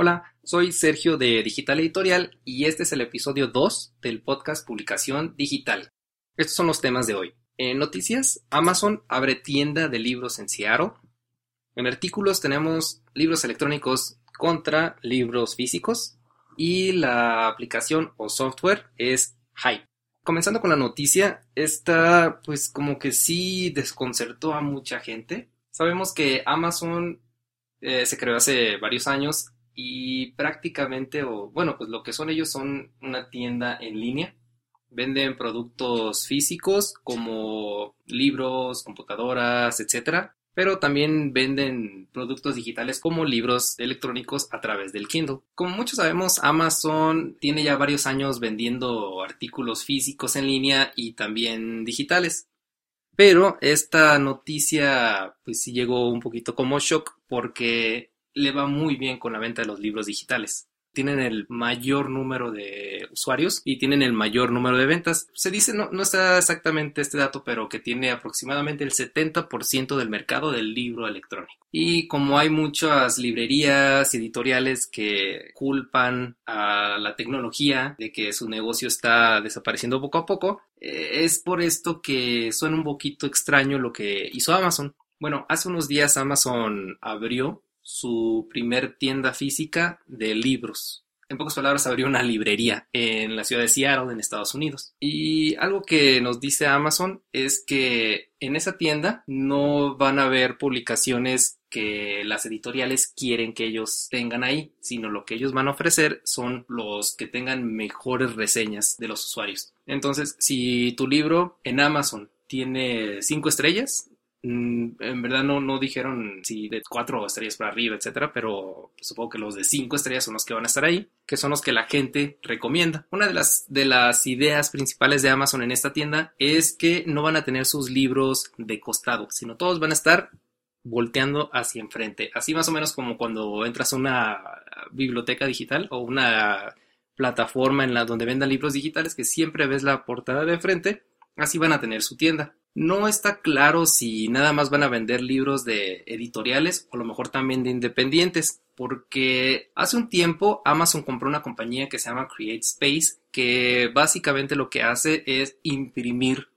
Hola, soy Sergio de Digital Editorial y este es el episodio 2 del podcast Publicación Digital. Estos son los temas de hoy. En noticias, Amazon abre tienda de libros en Seattle. En artículos tenemos libros electrónicos contra libros físicos y la aplicación o software es Hype. Comenzando con la noticia, esta pues como que sí desconcertó a mucha gente. Sabemos que Amazon eh, se creó hace varios años y prácticamente, o bueno, pues lo que son ellos son una tienda en línea. Venden productos físicos como libros, computadoras, etcétera, pero también venden productos digitales como libros electrónicos a través del Kindle. Como muchos sabemos, Amazon tiene ya varios años vendiendo artículos físicos en línea y también digitales. Pero esta noticia pues sí llegó un poquito como shock porque le va muy bien con la venta de los libros digitales. Tienen el mayor número de usuarios y tienen el mayor número de ventas. Se dice, no, no está exactamente este dato, pero que tiene aproximadamente el 70% del mercado del libro electrónico. Y como hay muchas librerías editoriales que culpan a la tecnología de que su negocio está desapareciendo poco a poco, eh, es por esto que suena un poquito extraño lo que hizo Amazon. Bueno, hace unos días Amazon abrió su primer tienda física de libros. En pocas palabras, abrió una librería en la ciudad de Seattle, en Estados Unidos. Y algo que nos dice Amazon es que en esa tienda no van a haber publicaciones que las editoriales quieren que ellos tengan ahí, sino lo que ellos van a ofrecer son los que tengan mejores reseñas de los usuarios. Entonces, si tu libro en Amazon tiene cinco estrellas, en verdad no, no dijeron si de cuatro estrellas para arriba, etcétera, pero supongo que los de cinco estrellas son los que van a estar ahí, que son los que la gente recomienda. Una de las, de las ideas principales de Amazon en esta tienda es que no van a tener sus libros de costado, sino todos van a estar volteando hacia enfrente. Así más o menos como cuando entras a una biblioteca digital o una plataforma en la donde vendan libros digitales que siempre ves la portada de frente, así van a tener su tienda. No está claro si nada más van a vender libros de editoriales o a lo mejor también de independientes, porque hace un tiempo Amazon compró una compañía que se llama Create Space, que básicamente lo que hace es imprimir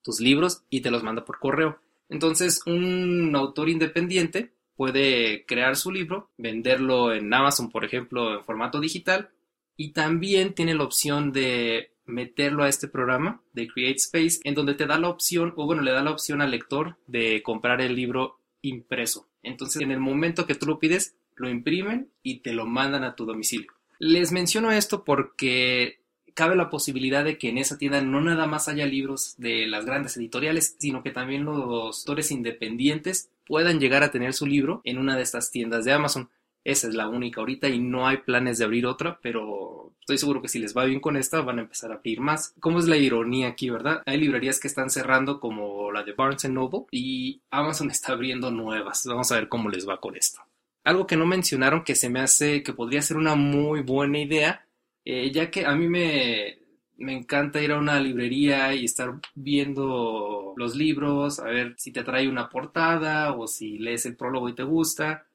tus libros y te los manda por correo. Entonces, un autor independiente puede crear su libro, venderlo en Amazon, por ejemplo, en formato digital, y también tiene la opción de meterlo a este programa de Create Space, en donde te da la opción, o bueno, le da la opción al lector de comprar el libro impreso. Entonces, en el momento que tú lo pides, lo imprimen y te lo mandan a tu domicilio. Les menciono esto porque cabe la posibilidad de que en esa tienda no nada más haya libros de las grandes editoriales, sino que también los autores independientes puedan llegar a tener su libro en una de estas tiendas de Amazon. Esa es la única ahorita y no hay planes de abrir otra, pero estoy seguro que si les va bien con esta van a empezar a abrir más. ¿Cómo es la ironía aquí, verdad? Hay librerías que están cerrando como la de Barnes Noble y Amazon está abriendo nuevas. Vamos a ver cómo les va con esto. Algo que no mencionaron que se me hace que podría ser una muy buena idea, eh, ya que a mí me, me encanta ir a una librería y estar viendo los libros, a ver si te trae una portada o si lees el prólogo y te gusta,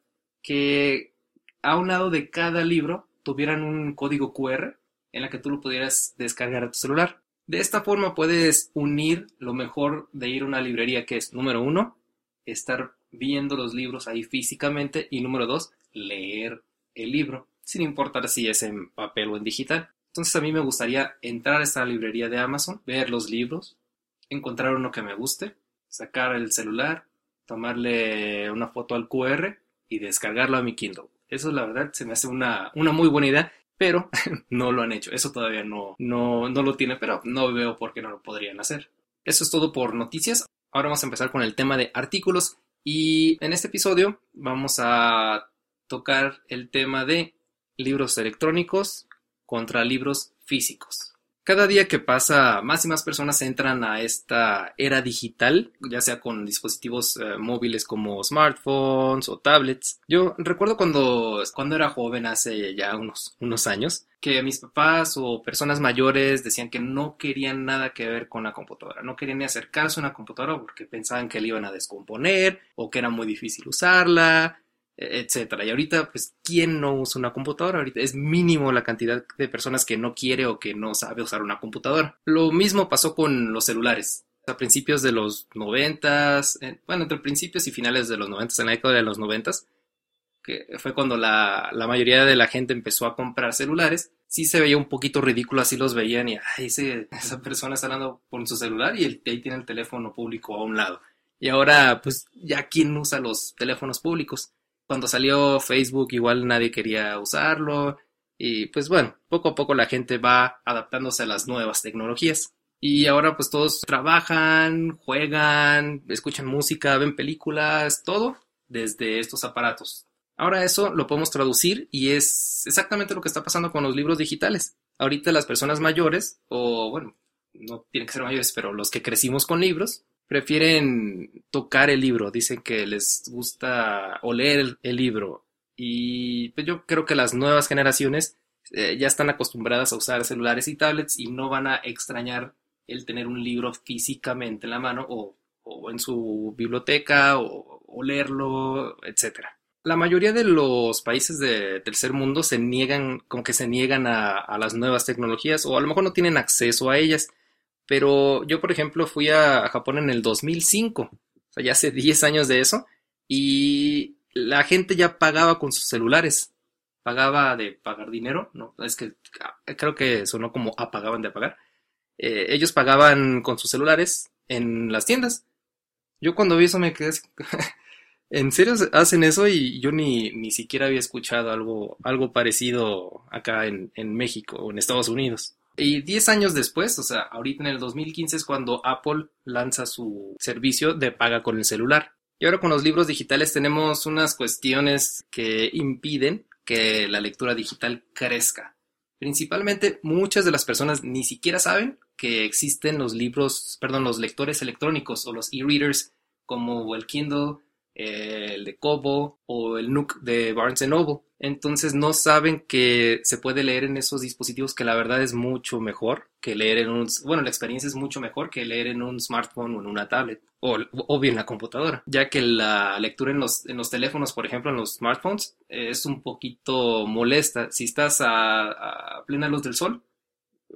que a un lado de cada libro tuvieran un código QR en la que tú lo pudieras descargar a tu celular. De esta forma puedes unir lo mejor de ir a una librería que es número uno, estar viendo los libros ahí físicamente y número dos, leer el libro, sin importar si es en papel o en digital. Entonces a mí me gustaría entrar a esta librería de Amazon, ver los libros, encontrar uno que me guste, sacar el celular, tomarle una foto al QR y descargarlo a mi Kindle. Eso la verdad se me hace una, una muy buena idea, pero no lo han hecho. Eso todavía no, no, no lo tiene, pero no veo por qué no lo podrían hacer. Eso es todo por noticias. Ahora vamos a empezar con el tema de artículos y en este episodio vamos a tocar el tema de libros electrónicos contra libros físicos. Cada día que pasa, más y más personas entran a esta era digital, ya sea con dispositivos eh, móviles como smartphones o tablets. Yo recuerdo cuando, cuando era joven, hace ya unos, unos años, que mis papás o personas mayores decían que no querían nada que ver con la computadora, no querían ni acercarse a una computadora porque pensaban que la iban a descomponer o que era muy difícil usarla etcétera. Y ahorita, pues, ¿quién no usa una computadora? Ahorita es mínimo la cantidad de personas que no quiere o que no sabe usar una computadora. Lo mismo pasó con los celulares. A principios de los noventas, bueno, entre principios y finales de los noventas, en la década de los noventas, que fue cuando la, la, mayoría de la gente empezó a comprar celulares, sí se veía un poquito ridículo, así los veían y, ay, esa persona está hablando con su celular y ahí tiene el teléfono público a un lado. Y ahora, pues, ya quién usa los teléfonos públicos. Cuando salió Facebook igual nadie quería usarlo y pues bueno, poco a poco la gente va adaptándose a las nuevas tecnologías. Y ahora pues todos trabajan, juegan, escuchan música, ven películas, todo desde estos aparatos. Ahora eso lo podemos traducir y es exactamente lo que está pasando con los libros digitales. Ahorita las personas mayores, o bueno, no tienen que ser mayores, pero los que crecimos con libros, prefieren tocar el libro, dicen que les gusta oler el, libro. Y pues yo creo que las nuevas generaciones eh, ya están acostumbradas a usar celulares y tablets y no van a extrañar el tener un libro físicamente en la mano o, en su biblioteca o, leerlo, etc. La mayoría de los países del tercer mundo se niegan, como que se niegan a, a las nuevas tecnologías o a lo mejor no tienen acceso a ellas pero yo, por ejemplo, fui a, Japón en el 2005, o sea, ya hace 10 años de eso, y la gente ya pagaba con sus celulares. Pagaba de pagar dinero, ¿no? Es que ah, creo que sonó como apagaban de pagar. Eh, ellos pagaban con sus celulares en las tiendas. Yo cuando vi eso me quedé ¿En serio hacen eso? Y yo ni, ni siquiera había escuchado algo, algo parecido acá en, en México o en Estados Unidos. Y 10 años después, o sea, ahorita en el 2015 es cuando Apple lanza su servicio de paga con el celular. Y ahora con los libros digitales tenemos unas cuestiones que impiden que la lectura digital crezca. Principalmente muchas de las personas ni siquiera saben que existen los libros, perdón, los lectores electrónicos o los e-readers como el Kindle, el de Kobo o el Nook de Barnes Noble. Entonces no saben que se puede leer en esos dispositivos que la verdad es mucho mejor que leer en un... Bueno, la experiencia es mucho mejor que leer en un smartphone o en una tablet o, bien la computadora, ya que la lectura en los, en los teléfonos, por ejemplo, en los smartphones, es un poquito molesta. Si estás a, a plena luz del sol,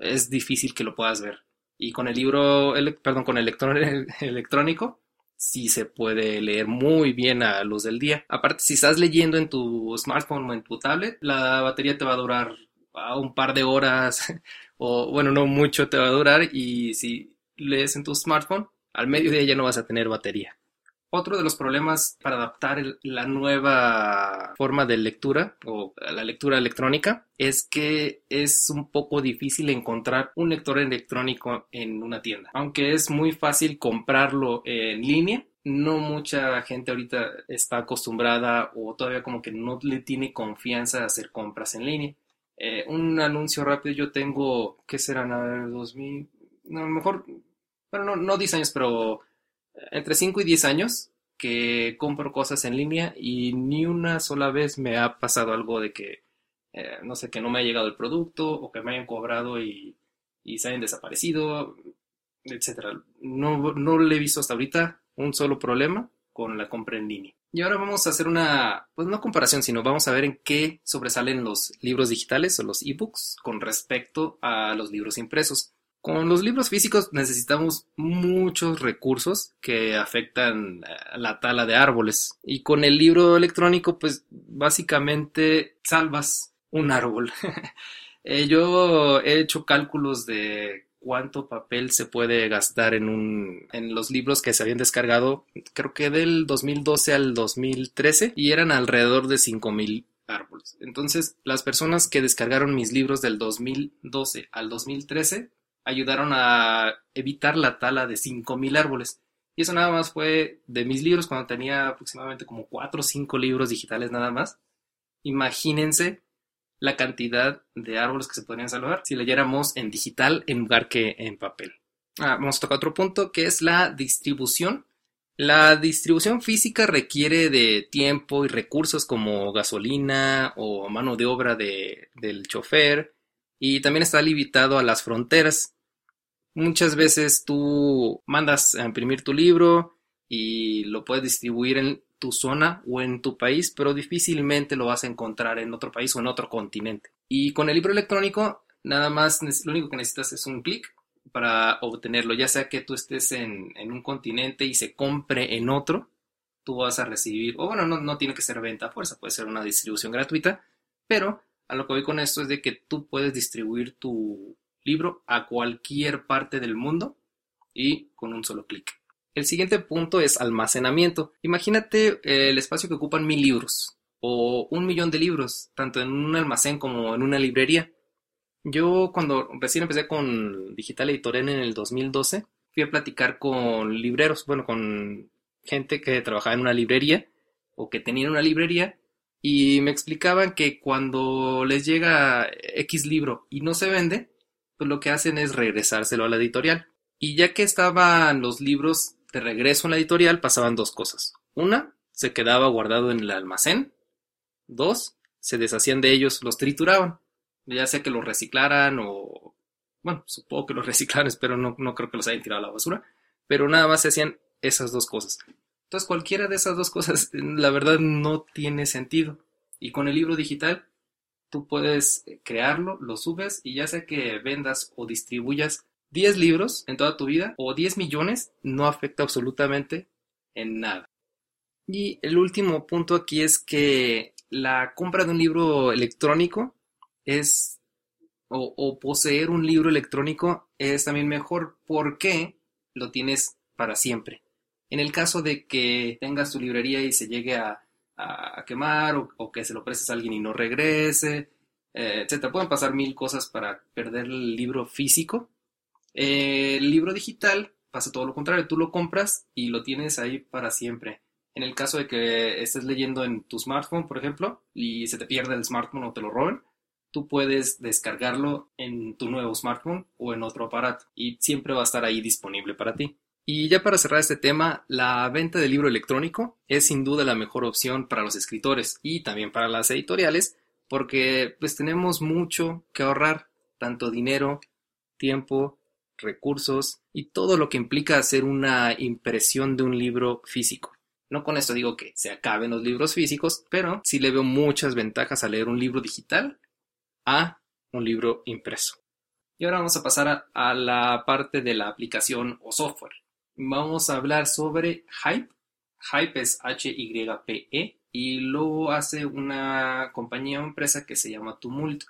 es difícil que lo puedas ver. Y con el libro, perdón, con el electrónico, sí se puede leer muy bien a luz del día. Aparte, si estás leyendo en tu smartphone o en tu tablet, la batería te va a durar a un par de horas o bueno, no mucho te va a durar y si lees en tu smartphone, al mediodía ya no vas a tener batería. Otro de los problemas para adaptar la nueva forma de lectura o la lectura electrónica es que es un poco difícil encontrar un lector electrónico en una tienda. Aunque es muy fácil comprarlo en línea, no mucha gente ahorita está acostumbrada o todavía como que no le tiene confianza a hacer compras en línea. Eh, un anuncio rápido, yo tengo, ¿qué serán? A ver, 2000, no, a lo mejor, bueno, no, no 10 años, pero entre 5 y 10 años que compro cosas en línea y ni una sola vez me ha pasado algo de que, eh, no sé, que no me ha llegado el producto o que me hayan cobrado y, y se hayan desaparecido, etc. No, no le he visto hasta ahorita un solo problema con la compra en línea. Y ahora vamos a hacer una, pues no comparación, sino vamos a ver en qué sobresalen los libros digitales o los ebooks con respecto a los libros impresos. Con los libros físicos necesitamos muchos recursos que afectan la tala de árboles. Y con el libro electrónico, pues básicamente salvas un árbol. Eh, yo he hecho cálculos de cuánto papel se puede gastar en, un, en los libros que se habían descargado, creo que del 2012 al 2013, y eran alrededor de 5000 árboles. Entonces, las personas que descargaron mis libros del 2012 al 2013 ayudaron a evitar la tala de 5.000 árboles. Y eso nada más fue de mis libros cuando tenía aproximadamente como 4 o 5 libros digitales nada más. Imagínense la cantidad de árboles que se podrían salvar si leyéramos en digital en lugar que en papel. Ah, vamos a tocar otro punto que es la distribución. La distribución física requiere de tiempo y recursos como gasolina o mano de obra de, del chofer y también está limitado a las fronteras. Muchas veces tú mandas a imprimir tu libro y lo puedes distribuir en tu zona o en tu país, pero difícilmente lo vas a encontrar en otro país o en otro continente. Y con el libro electrónico, nada más lo único que necesitas es un clic para obtenerlo, ya sea que tú estés en, un continente y se compre en otro, tú vas a recibir, o bueno, no, no tiene que ser venta a fuerza, puede ser una distribución gratuita, pero a lo que voy con esto es de que tú puedes distribuir tu libro a cualquier parte del mundo y con un solo clic. El siguiente punto es almacenamiento. Imagínate eh, el espacio que ocupan mil libros o un millón de libros, tanto en un almacén como en una librería. Yo cuando recién empecé con Digital Editorial en el 2012, fui a platicar con libreros, bueno, con gente que trabajaba en una librería o que tenía una librería y me explicaban que cuando les llega X libro y no se vende, pues lo que hacen es regresárselo a la editorial. Y ya que estaban los libros de regreso en la editorial, pasaban dos cosas. Una, se quedaba guardado en el almacén. Dos, se deshacían de ellos, los trituraban. Ya sea que los reciclaran o... Bueno, supongo que los reciclaran, pero no, no creo que los hayan tirado a la basura. Pero nada más se hacían esas dos cosas. Entonces cualquiera de esas dos cosas, la verdad, no tiene sentido. Y con el libro digital, tú puedes crearlo, lo subes y ya sea que vendas o distribuyas 10 libros en toda tu vida o 10 millones no afecta absolutamente en nada. Y el último punto aquí es que la compra de un libro electrónico es o, poseer un libro electrónico es también mejor porque lo tienes para siempre. En el caso de que tengas tu librería y se llegue a, quemar o, que se lo prestes a alguien y no regrese, eh, etc. Pueden pasar mil cosas para perder el libro físico, el libro digital pasa todo lo contrario, tú lo compras y lo tienes ahí para siempre. En el caso de que estés leyendo en tu smartphone, por ejemplo, y se te pierde el smartphone o te lo roben, tú puedes descargarlo en tu nuevo smartphone o en otro aparato y siempre va a estar ahí disponible para ti. Y ya para cerrar este tema, la venta de libro electrónico es sin duda la mejor opción para los escritores y también para las editoriales porque pues tenemos mucho que ahorrar, tanto dinero, tiempo recursos y todo lo que implica hacer una impresión de un libro físico. No con esto digo que se acaben los libros físicos, pero sí le veo muchas ventajas a leer un libro digital a un libro impreso. Y ahora vamos a pasar a, la parte de la aplicación o software. Vamos a hablar sobre Hype. Hype es H-Y-P-E y lo hace una compañía o empresa que se llama Tumult.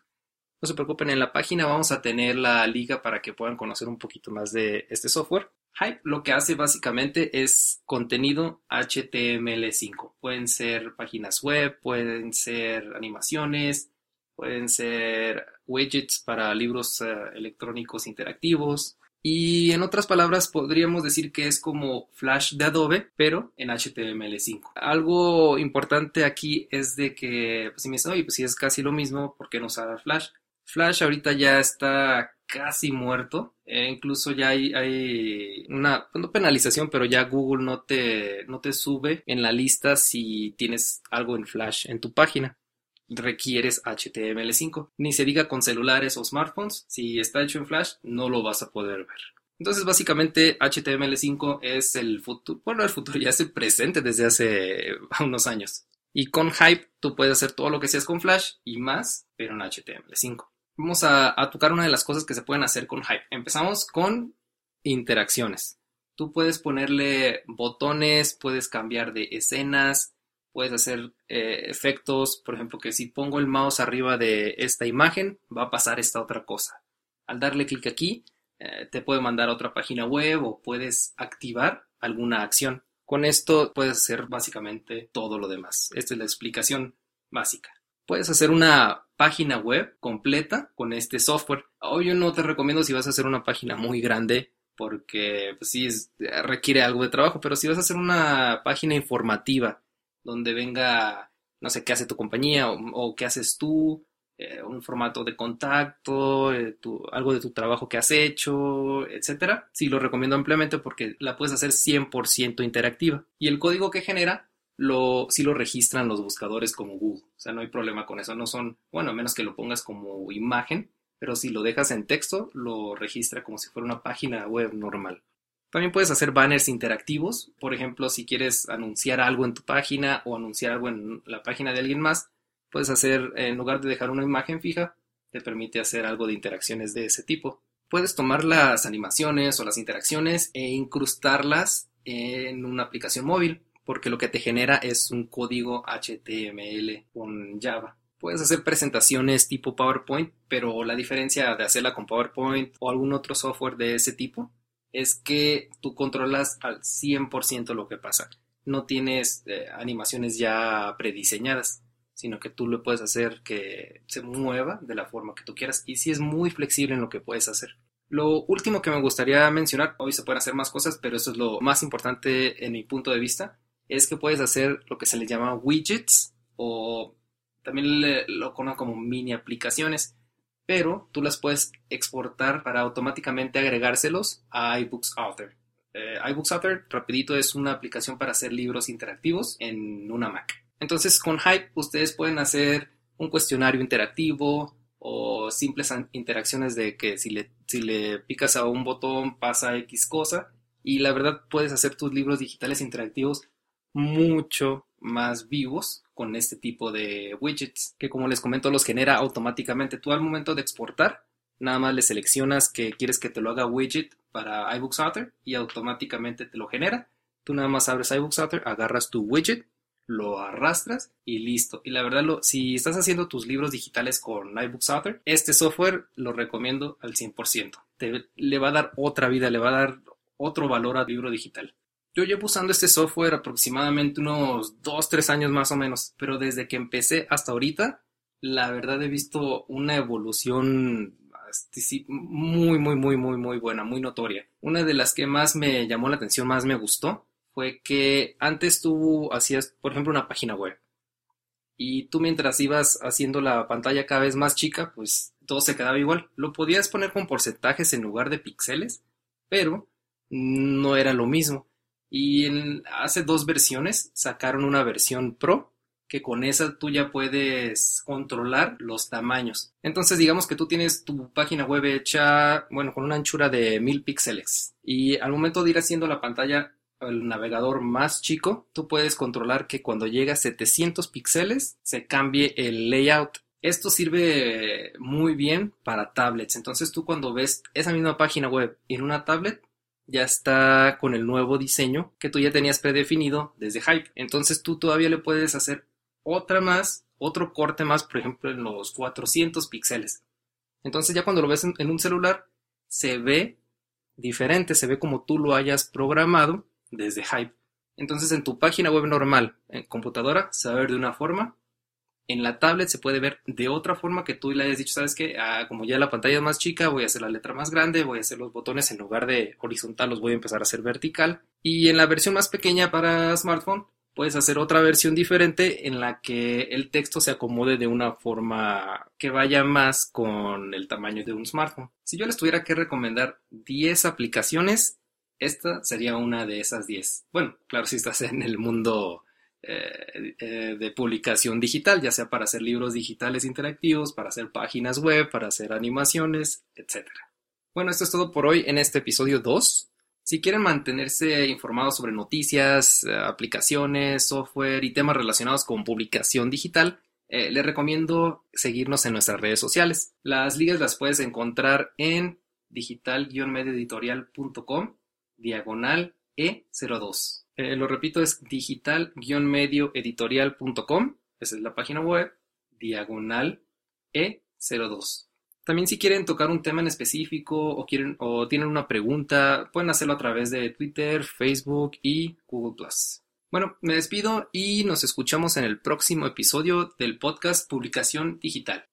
No se preocupen, en la página vamos a tener la liga para que puedan conocer un poquito más de este software. Hype lo que hace básicamente es contenido HTML5. Pueden ser páginas web, pueden ser animaciones, pueden ser widgets para libros eh, electrónicos interactivos. Y en otras palabras, podríamos decir que es como Flash de Adobe, pero en HTML5. Algo importante aquí es de que, pues si me dicen, oye, pues si es casi lo mismo, ¿por qué no usar Flash? Flash ahorita ya está casi muerto. E incluso ya hay, una, pues, no penalización, pero ya Google no te, no te sube en la lista si tienes algo en Flash en tu página. Requieres HTML5. Ni se diga con celulares o smartphones. Si está hecho en Flash, no lo vas a poder ver. Entonces, básicamente, HTML5 es el futuro, bueno, el futuro ya es el presente desde hace unos años. Y con Hype tú puedes hacer todo lo que seas con Flash y más, pero en HTML5 vamos a, tocar una de las cosas que se pueden hacer con Hype. Empezamos con interacciones. Tú puedes ponerle botones, puedes cambiar de escenas, puedes hacer eh, efectos, por ejemplo, que si pongo el mouse arriba de esta imagen, va a pasar esta otra cosa. Al darle clic aquí, eh, te puede mandar a otra página web o puedes activar alguna acción. Con esto puedes hacer básicamente todo lo demás. Esta es la explicación básica. Puedes hacer una página web completa con este software. Hoy yo no te recomiendo si vas a hacer una página muy grande porque pues sí requiere algo de trabajo, pero si vas a hacer una página informativa donde venga, no sé, qué hace tu compañía o, qué haces tú, eh, un formato de contacto, eh, algo de tu trabajo que has hecho, etcétera, sí lo recomiendo ampliamente porque la puedes hacer 100% interactiva. Y el código que genera lo, sí lo registran los buscadores como Google. O sea, no hay problema con eso. No son, bueno, a menos que lo pongas como imagen, pero si lo dejas en texto, lo registra como si fuera una página web normal. También puedes hacer banners interactivos, por ejemplo, si quieres anunciar algo en tu página o anunciar algo en la página de alguien más, puedes hacer, en lugar de dejar una imagen fija, te permite hacer algo de interacciones de ese tipo. Puedes tomar las animaciones o las interacciones e incrustarlas en una aplicación móvil, porque lo que te genera es un código HTML con Java. Puedes hacer presentaciones tipo PowerPoint, pero la diferencia de hacerla con PowerPoint o algún otro software de ese tipo es que tú controlas al 100% lo que pasa. No tienes eh, animaciones ya prediseñadas, sino que tú lo puedes hacer que se mueva de la forma que tú quieras y sí es muy flexible en lo que puedes hacer. Lo último que me gustaría mencionar, hoy se pueden hacer más cosas, pero eso es lo más importante en mi punto de vista, es que puedes hacer lo que se le llama widgets o también lo conocen como mini aplicaciones pero tú las puedes exportar para automáticamente agregárselos a iBooks Author. Eh, iBooks Author, rapidito, es una aplicación para hacer libros interactivos en una Mac. Entonces, con Hype ustedes pueden hacer un cuestionario interactivo o simples interacciones de que si le, si le picas a un botón pasa X cosa. Y la verdad puedes hacer tus libros digitales interactivos mucho más vivos con este tipo de widgets, que como les comento los genera automáticamente. Tú al momento de exportar, nada más le seleccionas que quieres que te lo haga widget para iBooks Author y automáticamente te lo genera. Tú nada más abres iBooks Author, agarras tu widget, lo arrastras y listo. Y la verdad, lo, si estás haciendo tus libros digitales con iBooks Author, este software lo recomiendo al 100%. Te, le va a dar otra vida, le va a dar otro valor al libro digital. Yo llevo usando este software aproximadamente unos 2, 3 años más o menos, pero desde que empecé hasta ahorita, la verdad he visto una evolución este, muy, muy, muy, muy, muy buena, muy notoria. Una de las que más me llamó la atención, más me gustó, fue que antes tú hacías, por ejemplo, una página web. Y tú mientras ibas haciendo la pantalla cada vez más chica, pues todo se quedaba igual. Lo podías poner con porcentajes en lugar de píxeles, pero no era lo mismo. Y en, hace dos versiones sacaron una versión Pro que con esa tú ya puedes controlar los tamaños. Entonces digamos que tú tienes tu página web hecha, bueno, con una anchura de mil píxeles y al momento de ir haciendo la pantalla el navegador más chico, tú puedes controlar que cuando llega a 700 píxeles se cambie el layout. Esto sirve muy bien para tablets. Entonces tú cuando ves esa misma página web en una tablet, ya está con el nuevo diseño que tú ya tenías predefinido desde Hype. Entonces tú todavía le puedes hacer otra más, otro corte más, por ejemplo, en los 400 píxeles. Entonces ya cuando lo ves en, un celular, se ve diferente, se ve como tú lo hayas programado desde Hype. Entonces en tu página web normal, en computadora, se va a de una forma en la tablet se puede ver de otra forma que tú le hayas dicho, sabes que ah, como ya la pantalla es más chica, voy a hacer la letra más grande, voy a hacer los botones en lugar de horizontal, los voy a empezar a hacer vertical. Y en la versión más pequeña para smartphone, puedes hacer otra versión diferente en la que el texto se acomode de una forma que vaya más con el tamaño de un smartphone. Si yo les tuviera que recomendar 10 aplicaciones, esta sería una de esas 10. Bueno, claro, si estás en el mundo eh, eh, de publicación digital, ya sea para hacer libros digitales interactivos, para hacer páginas web, para hacer animaciones, etc. Bueno, esto es todo por hoy en este episodio 2. Si quieren mantenerse informados sobre noticias, eh, aplicaciones, software y temas relacionados con publicación digital, les recomiendo seguirnos en nuestras redes sociales. Las ligas las puedes encontrar en digital-medioeditorial.com diagonal E02. Eh, lo repito, es digital-medioeditorial.com. Esa es la página web, diagonal E02. También si quieren tocar un tema en específico o, quieren, o tienen una pregunta, pueden hacerlo a través de Twitter, Facebook y Google ⁇ Bueno, me despido y nos escuchamos en el próximo episodio del podcast Publicación Digital.